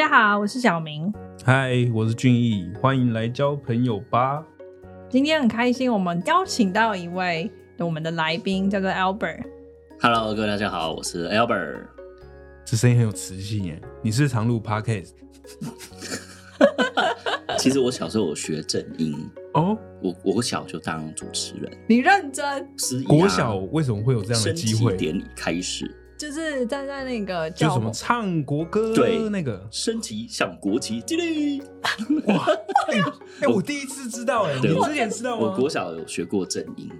家好，我是小明。嗨，我是俊逸，欢迎来交朋友吧。今天很开心，我们邀请到一位我们的来宾，叫做 Albert。Hello，各位大家好，我是 Albert。这声音很有磁性耶！你是常录 podcast 其实我小时候我学正音，哦？我我小就当主持人，你认真，国小为什么会有这样的机会？典礼开始，就是站在那个叫什么唱国歌对那个升旗向国旗敬礼。哎、我第一次知道哎，你之前知道吗？我国小有学过正音，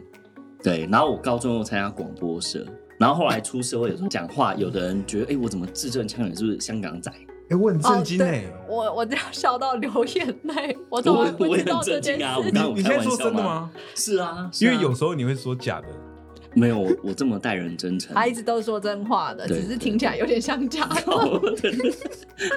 对，然后我高中又参加广播社，然后后来出社会有时候讲话，有的人觉得，哎、我怎么字正腔圆，是不是香港仔？哎、我很震惊哦哎、对我我都要笑到流眼泪，我怎么我我也不知道很这件震惊啊！我事？刚刚有你现在说真的吗？是啊，是啊因为有时候你会说假的，没有我我这么待人真诚，他一直都说真话的，只是听起来有点像假的。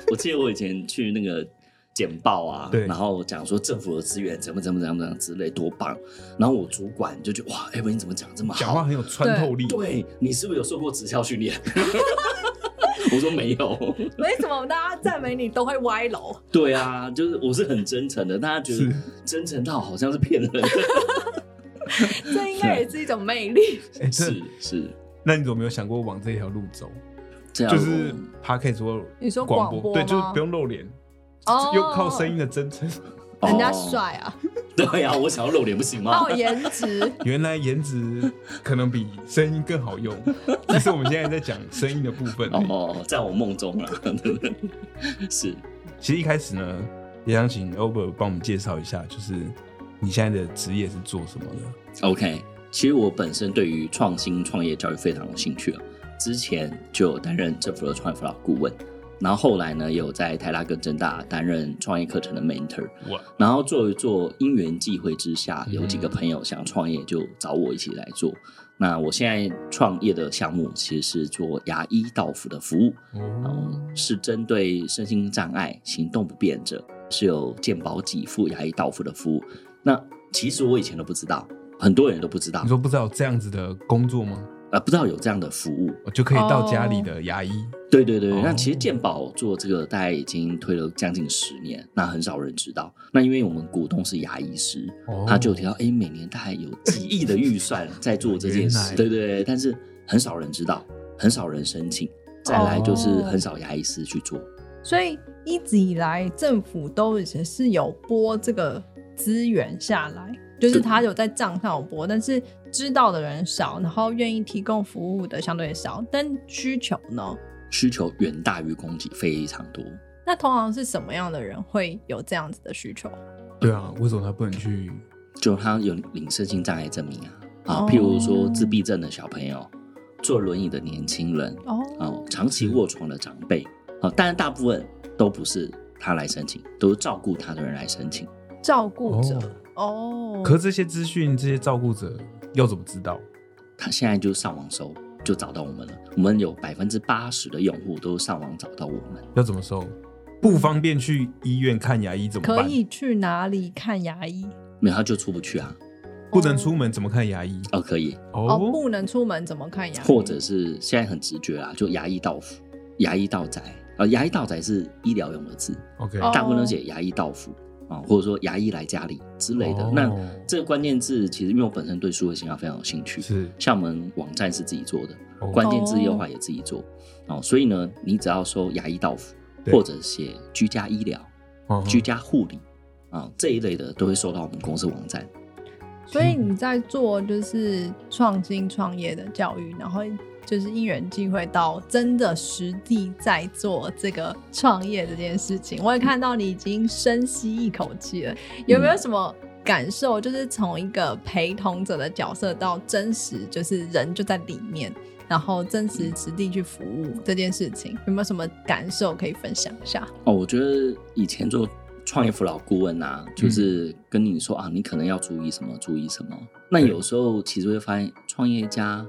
我记得我以前去那个简报啊，对然后讲说政府的资源怎么怎么怎么怎么之类多棒，然后我主管就觉得哇，哎、文你怎么讲这么好？讲话很有穿透力。对你是不是有受过直销训练？我说没有。为什么大家赞美你都会歪楼？对啊，就是我是很真诚的，大家觉得是真诚到好像是骗人的。这应该也是一种魅力。哎、是是，那你怎么没有想过往这条路走？这样就是 podcast 或你说广广播对，就是不用露脸，哦又靠声音的真诚。人家哦帅啊，对呀、我想要露脸不行吗还？有颜值。原来颜值可能比声音更好用。其实我们现在在讲声音的部分。哦，在我梦中了，对不对？是。其实一开始呢，也想请 Over 帮我们介绍一下，就是你现在的职业是做什么的？OK，其实我本身对于创新创业教育非常有兴趣啊，之前就有担任政府的创业辅导顾问，然后后来呢，也有在台大跟政大担任创业课程的 mentor，然后做一做因缘际会之下，嗯有几个朋友想创业，就找我一起来做。那我现在创业的项目其实是做牙医到府的服务，然后哦，是针对身心障碍、行动不便者，是有健保给付牙医到府的服务。那其实我以前都不知道，很多人都不知道你，说不知道有这样子的工作吗？呃，不知道有这样的服务。我就可以到家里的牙医。对对对，哦那其实健保做这个大概已经推了将近十年，那很少人知道。那因为我们股东是牙医师，哦他就有提到，哎，每年大概有几亿的预算 在做这件事，对对对，但是很少人知道，很少人申请，再来就是哦很少牙医师去做。所以一直以来，政府都也是有拨这个资源下来，就是他有在账上有播，但是知道的人少，然后愿意提供服务的相对少，但需求呢？需求远大于供给，非常多。那通常是什么样的人会有这样子的需求？对啊，为什么他不能去？就他有领身心障碍证明啊，啊，哦譬如说自闭症的小朋友，坐轮椅的年轻人，哦，哦，长期卧床的长辈，啊，当然大部分都不是他来申请，都是照顾他的人来申请。照顾者哦，可是这些资讯，这些照顾者要怎么知道？他现在就上网搜，就找到我们了。我们有百分之八十的用户都上网找到我们。要怎么搜？不方便去医院看牙医怎么办？可以去哪里看牙医？没有他就出不去啊。不能出门怎么看牙医？哦，可以，哦，不能出门怎么看牙医？或者是现在很直觉啊，就牙医到府、牙医到宅啊，牙医到宅是医疗用的字，OK，哦大部分都写牙医到府啊，或者说牙医来家里之类的。哦。那这个关键字其实因为我本身对数位形象非常有兴趣，是。像我们网站是自己做的，哦。关键字优化也自己做。哦，所以呢，你只要说牙医到府或者写居家医疗、哦居家护理啊这一类的，都会收到我们公司网站。所以你在做就是创新创业的教育，然后就是因缘际会到真的实地在做这个创业这件事情。我也看到你已经深吸一口气了，有没有什么感受？就是从一个陪同者的角色到真实，就是人就在里面，然后真实实地去服务这件事情，有没有什么感受可以分享一下？哦，我觉得以前做创业辅导顾问啊，就是跟你说啊，你可能要注意什么，注意什么。那有时候其实会发现，创业家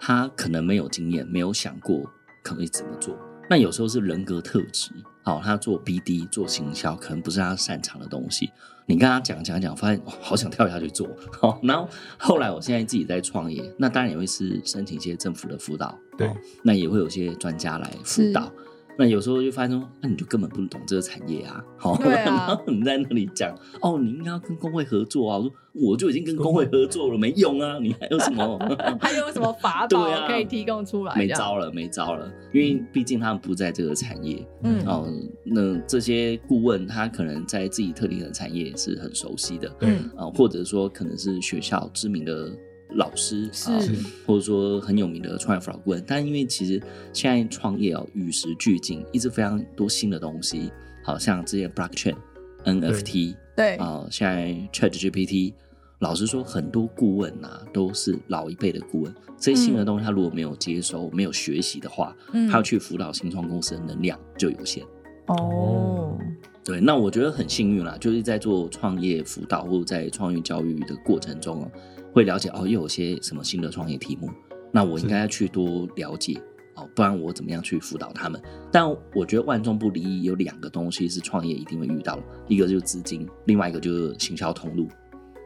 他可能没有经验，没有想过可以怎么做。那有时候是人格特质，好，他做 BD 做行销，可能不是他擅长的东西。你跟他讲讲讲，发现、哦、好想跳下去做。好，然后后来我现在自己在创业，那当然也会是申请一些政府的辅导，对哦那也会有一些专家来辅导。那有时候就发现说，那你就根本不懂这个产业啊，好，然后你在那里讲，哦，你应该要跟工会合作啊，我说我就已经跟工会合作了，没用啊，你还有什么？还有什么法宝可以提供出来？没招了，没招了，因为毕竟他们不在这个产业，嗯哦，那这些顾问他可能在自己特定的产业是很熟悉的，嗯啊、或者说可能是学校知名的老师，是啊或者说很有名的创业辅导顾问。但因为其实现在创业哦与时俱进，一直非常多新的东西，好像之前 blockchain、NFT 对，啊、现在 ChatGPT。老实说，很多顾问呐、都是老一辈的顾问。这些新的东西，他如果没有接收、没有学习的话，嗯他要去辅导新创公司的能量就有限。哦，对，那我觉得很幸运啦，就是在做创业辅导或者在创业教育的过程中哦，会了解哦，又有些什么新的创业题目，那我应该要去多了解哦，不然我怎么样去辅导他们？但我觉得万众不离有两个东西是创业一定会遇到的，一个就是资金，另外一个就是行销通路。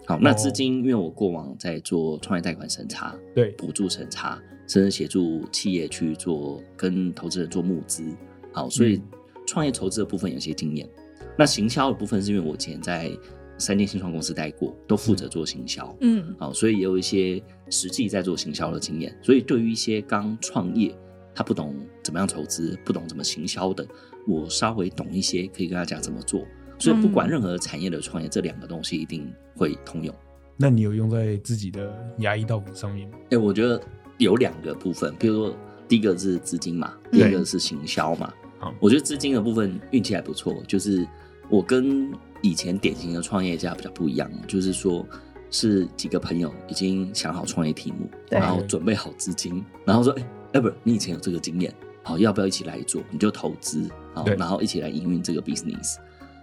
好，那哦资金，因为我过往在做创业贷款审查、对补助审查，甚至协助企业去做跟投资人做募资。好，所以嗯创业筹资的部分有些经验。那行销的部分是因为我以前在三间新创公司待过，都负责做行销。嗯好，所以也有一些实际在做行销的经验。所以对于一些刚创业，他不懂怎么样筹资，不懂怎么行销的，我稍微懂一些，可以跟他讲怎么做。所以不管嗯任何产业的创业，这两个东西一定会通用。那你有用在自己的牙医道服上面吗？哎、我觉得有两个部分，比如说第一个是资金嘛，第二个是行销嘛。好我觉得资金的部分运气还不错，就是我跟以前典型的创业家比较不一样，就是说是几个朋友已经想好创业题目，然后准备好资金，然后说，哎、哎，不是，你以前有这个经验，好，要不要一起来做？你就投资，好，然后一起来营运这个 business。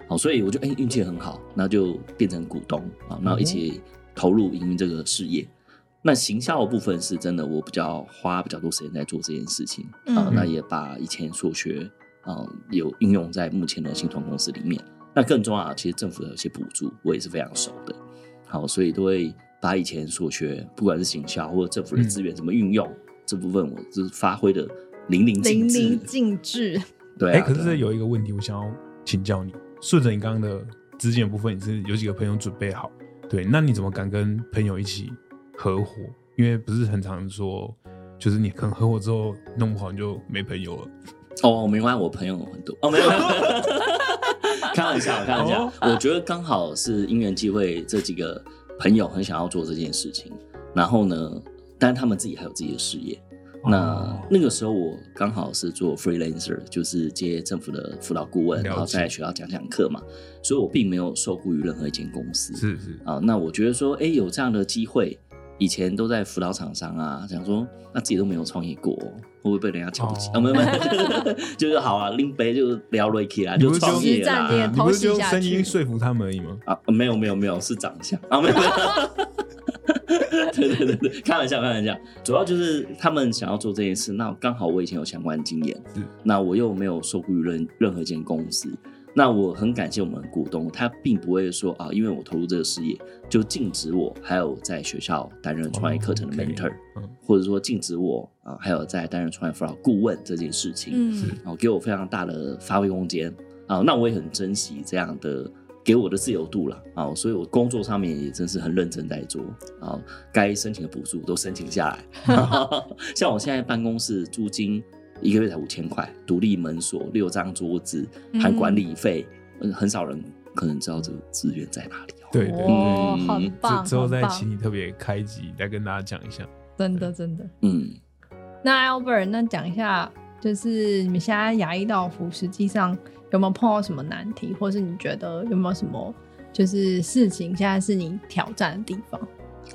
好，所以我就哎运气很好，那就变成股东啊，然后一起投入营运这个事业。那行销的部分是真的，我比较花比较多时间在做这件事情啊、嗯那也把以前所学啊、有应用在目前的新创公司里面。那更重要的，其实政府的有些补助，我也是非常熟的。好，所以都会把以前所学，不管是行销或者政府的资源怎么运用，这部分我就是发挥的淋漓尽淋致。漓尽致。哎、对啊，可是这有一个问题，我想要请教你。顺着你刚刚的资金的部分，你是有几个朋友准备好？对，那你怎么敢跟朋友一起合伙？因为不是很常说，就是你可能合伙之后弄不好你就没朋友了。哦，没关系，我朋友很多哦，没有 开玩笑，开玩笑。哦我觉得刚好是因缘际会，这几个朋友很想要做这件事情，然后呢，但他们自己还有自己的事业。那哦那个时候我刚好是做 freelancer，就是接政府的辅导顾问，然后在学校讲讲课嘛，所以我并没有受雇于任何一间公司。是是，啊，那我觉得说，哎，有这样的机会，以前都在辅导厂商啊，想说那自己都没有创业过，会不会被人家瞧不起？哦啊，没有没有，就是好啊，拎杯就聊 r i k 啦，就创业啦你不是就声音说服他们而已吗？啊，没有没有没有，是长相啊，没有没有。对对对对，开玩笑开玩笑，主要就是他们想要做这件事，那刚好我以前有相关经验是，那我又没有受雇于任任何一间公司，那我很感谢我们的股东，他并不会说啊，因为我投入这个事业就禁止我还有在学校担任创业课程的 mentor，、嗯。或者说禁止我啊还有在担任创业辅导顾问这件事情，嗯，哦，给我非常大的发挥空间。啊，那我也很珍惜这样的给我的自由度了啊，所以我工作上面也真是很认真在做。啊，该申请的补助都申请下来。像我现在办公室租金一个月才五千块，独立门锁，六张桌子，含管理费，嗯，很少人可能知道这个资源在哪里哦。对对哦，嗯很棒，之之后再请你特别开集再跟大家讲一下。真的真的。嗯，那 Albert，那讲一下，就是你们现在牙医道服实际上有没有碰到什么难题，或是你觉得有没有什么就是事情现在是你挑战的地方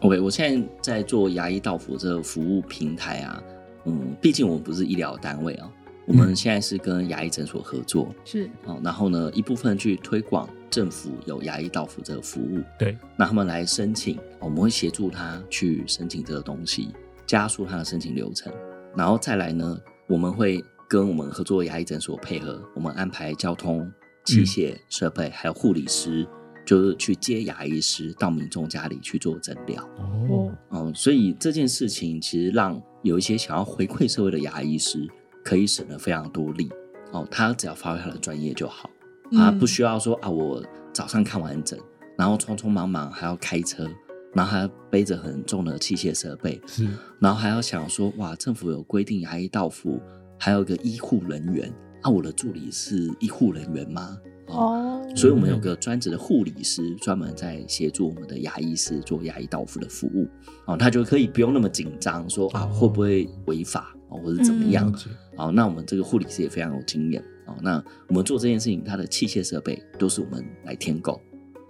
？OK，我现在在做牙医到府这个服务平台啊，嗯，毕竟我们不是医疗单位啊，我们嗯。现在是跟牙医诊所合作是，哦，然后呢，一部分去推广政府有牙医到府这个服务，对，那他们来申请，我们会协助他去申请这个东西，加速他的申请流程，然后再来呢，我们会跟我们合作牙医诊所配合，我们安排交通、器械、设备，还有护理师，就是去接牙医师到民众家里去做诊疗。哦，嗯，所以这件事情其实让有一些想要回馈社会的牙医师可以省了非常多力。哦，他只要发挥他的专业就好，啊，嗯不需要说啊，我早上看完诊，然后匆匆忙忙还要开车，然后还要背着很重的器械设备，是然后还要想说，哇，政府有规定牙医到府，还有一个医护人员，啊，我的助理是医护人员吗？哦，所以我们有个专职的护理师，专门在协助我们的牙医师做牙医到付的服务，哦，他就可以不用那么紧张，说啊哦会不会违法哦，或者怎么样哦？那我们这个护理师也非常有经验哦。那我们做这件事情，他的器械设备都是我们来添购，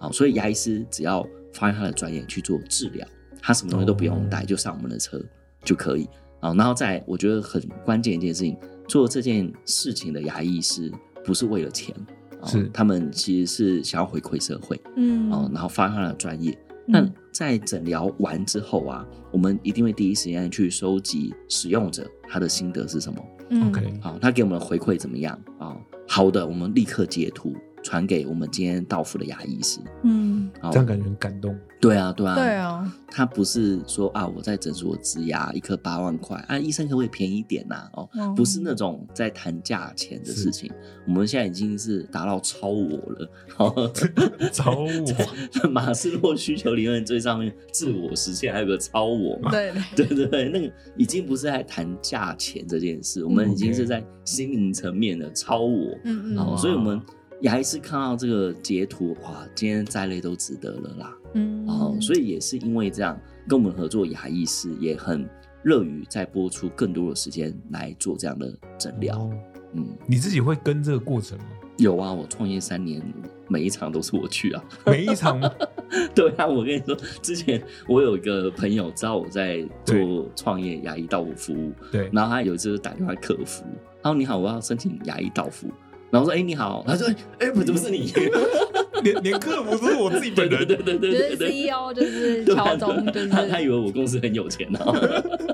哦，所以牙医师只要发挥他的专业去做治疗，他什么东西都不用带，就上我们的车就可以。哦，然后再我觉得很关键一件事情，做这件事情的牙医师不是为了钱，哦是他们其实是想要回馈社会嗯哦，然后发挥他的专业。那在诊疗完之后啊，我们一定会第一时间去收集使用者他的心得是什么。嗯 OK 好，他给我们的回馈怎么样啊？好的，我们立刻截图传给我们今天到付的牙医师。嗯，好。这样感觉很感动。对啊，对啊，对啊，他不是说啊，我在诊所植牙一颗八万块啊，医生可不可以便宜一点呐、哦，嗯。不是那种在谈价钱的事情，我们现在已经是达到超我了。好，超我，马斯洛需求理论最上面自我实现，还有个超我。嘛。对。对对对，那个已经不是在谈价钱这件事，我们已经是在心灵层面的超我。嗯嗯。好，所以我们牙医师看到这个截图，哇，今天再累都值得了啦。嗯，哦，所以也是因为这样，跟我们合作牙医师也很乐于在播出更多的时间来做这样的诊疗。哦嗯，你自己会跟这个过程吗？有啊，我创业三年，每一场都是我去啊。每一场 对啊，我跟你说，之前我有一个朋友知道我在做创业牙医到府服务，对，然后他有一次打电话客服，他说：“你好，我要申请牙医到付。”然后说：“哎、你好。”他说：“哎、欸，不，怎么是你？” 连连客服都是我自己本人，对对对对就是对对。CEO 就是对啊乔中，就是他他以为我公司很有钱啊，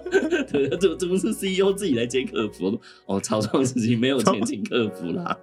对，怎么怎么是 CEO 自己来接客服？哦，草创时期没有钱请客服啦，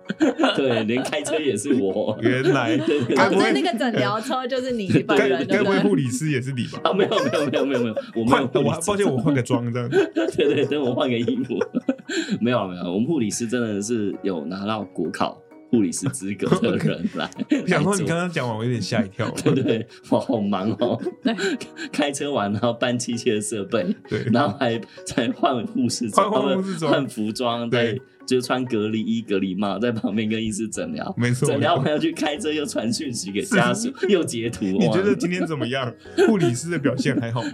对，连开车也是我。原来对对哦，该不会所以那个诊疗车就是你本该人，对该不会？护理师也是你吧？啊，没有没有没有没有没有，我没有我抱歉，我换个妆这样。对对，等我换个衣服。没有没有，我们护理师真的是有拿到国考护理师资格的 人来。想说你刚刚讲完，我有点吓一跳。对 对，我好忙哦。对，开车完然后搬器械设备，对然后还再换护士装，换换护士装换服装，再对就穿隔离衣、隔离帽，在旁边跟医师诊疗。没错诊疗完要去开车，又传讯息给家属，又截图。你觉得今天怎么样？护理师的表现还好吗？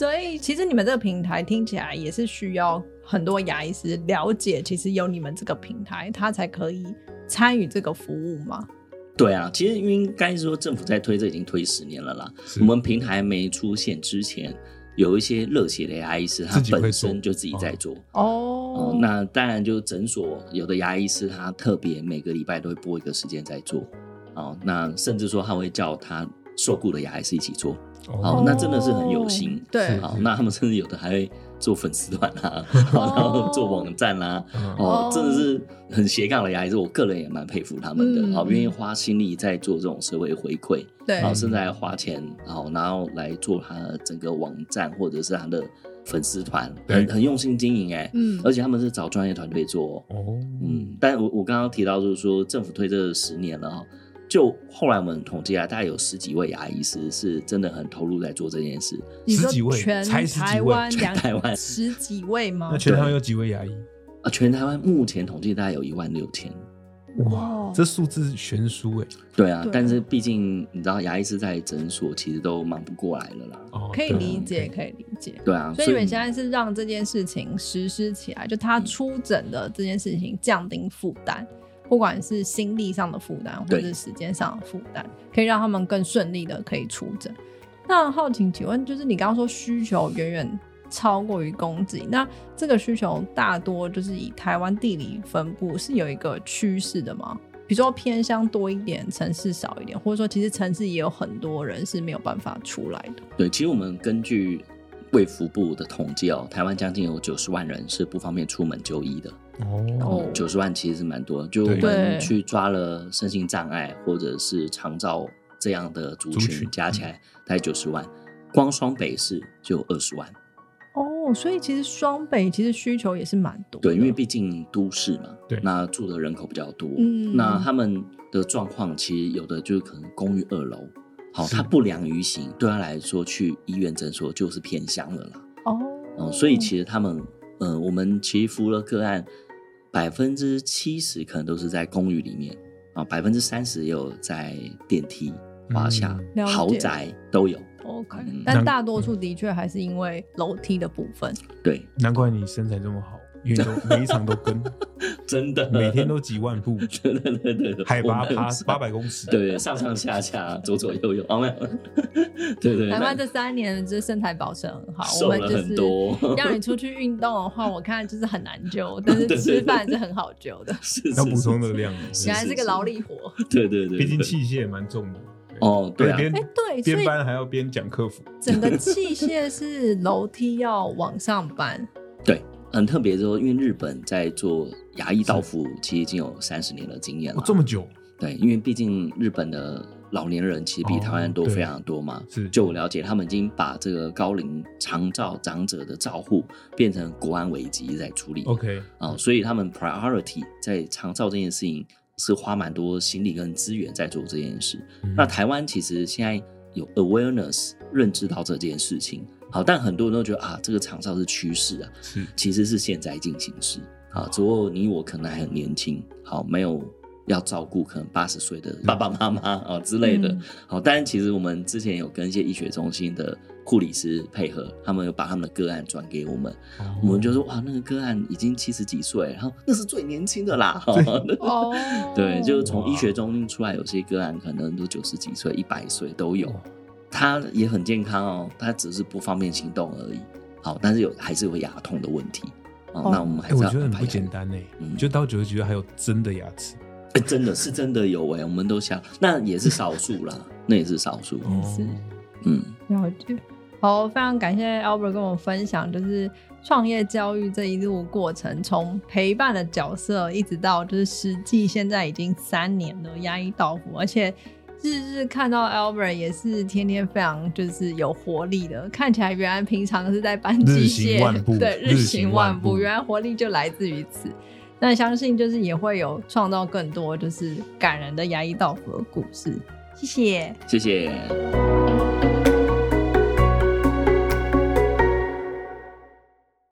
所以其实你们这个平台听起来也是需要很多牙医师了解，其实有你们这个平台，他才可以参与这个服务嘛。对啊，其实应该说政府在推这已经推十年了啦。我们平台没出现之前，有一些热血的牙医师，他本身就自己在做。哦哦，，那当然就诊所有的牙医师，他特别每个礼拜都会拨一个时间在做。哦，那甚至说他会叫他受雇的牙医师一起做。哦那真的是很有心对，好，那他们甚至有的还会做粉丝团啊，好 然后做网站啦、嗯哦哦，真的是很斜杠的呀。还是，我个人也蛮佩服他们的，嗯。好，愿意花心力在做这种社会回馈，对。然后甚至还花钱，好，然后来做他的整个网站或者是他的粉丝团，很很用心经营哎，嗯。而且他们是找专业团队做哦，哦，嗯，但我我刚刚提到就是说政府推这十年了哈，就后来我们统计啊，大概有十几位牙医师是真的很投入在做这件事，你说十几位全才十几台位湾两台湾十几位吗那？全台湾有几位牙医？啊，全台湾目前统计大概有一万六千。哇这数字悬殊哎。对啊，对但是毕竟你知道，牙医师在诊所其实都忙不过来了啦。哦，可以理解，可以理解。对啊，所以你们现在是让这件事情实施起来，就他出诊的这件事情降低负担，不管是心力上的负担，或者是时间上的负担，可以让他们更顺利的可以出诊。那好奇请问，就是你刚刚说需求远远超过于供给，那这个需求大多就是以台湾地理分布是有一个趋势的吗？比如说偏乡多一点，城市少一点，或者说其实城市也有很多人是没有办法出来的。对，其实我们根据卫福部的统计哦，台湾将近有九十万人是不方便出门就医的。哦。哦九十万其实是蛮多的，就我对对。们去抓了身心障碍或者是长照这样的族群，族群加起来大概九十万，光双北市就有二十万。哦，哦，所以其实双北其实需求也是蛮多。对，因为毕竟都市嘛，对那住的人口比较多，嗯。那他们的状况其实有的就是可能公寓二楼，好，是。他不良于行，对他来说去医院诊所就是偏乡了啦。哦，嗯，所以其实他们，呃，我们其实服务的个案，百分之七十可能都是在公寓里面啊，百分之三十也有在电梯、华夏、豪宅都有。OK，嗯但大多数的确还是因为楼梯的部分。对，难怪你身材这么好，因为都 每一场都跟，真的，每天都几万步，对对对对对，海拔爬八百公尺，对，上上下下，左左右右，哦没有，对 对，台湾这三年就是身材保持很好，我瘦了们就是很多。让你出去运动的话，我看就是很难救，但是吃饭是很好救的。是要补充的，热量，原来是个劳力活。对对对，毕竟器械蛮重的。哦对啊。边哎对边搬还要边讲客服，整个器械是楼梯要往上搬，对，很特别说，因为日本在做牙医道服，其实已经有三十年的经验了。哦，这么久，对，因为毕竟日本的老年人其实比台湾人多非常多嘛。是就我了解，他们已经把这个高龄长照长者的照护变成国安危机在处理。OK，啊、所以他们 priority 在长照这件事情是花蛮多心力跟资源在做这件事。嗯那台湾其实现在有 awareness 认知到这件事情，好，但很多人都觉得啊，这个场上是趋势啊，是。其实是现在进行时啊，只不过你我可能还很年轻，好，没有要照顾可能八十岁的爸爸妈妈啊 之类的。嗯，好，但是其实我们之前有跟一些医学中心的护理师配合，他们有把他们的个案转给我们，我们就说哇，那个个案已经七十几岁，然后那是最年轻的啦，哦，对，就是从医学中心出来，有些个案可能都九十几岁、一百岁都有，他也很健康哦，他只是不方便行动而已。好，但是有还是有牙痛的问题。哦，哦。那我们还哎，是我觉得很不要安排简单呢嗯，就到九十几岁还有真的牙齿，哎，真的是真的有哎，我们都想，那也是少数啦，那也是少数。也是嗯，了解。好，非常感谢 Albert 跟我们分享，就是创业教育这一路过程，从陪伴的角色一直到就是实际，现在已经三年了，压抑到府，而且日日看到 Albert 也是天天非常就是有活力的，看起来原来平常是在搬机械，对，日日行行万步原来活力就来自于此。那相信就是也会有创造更多就是感人的牙医道夫的故事。谢谢。谢谢。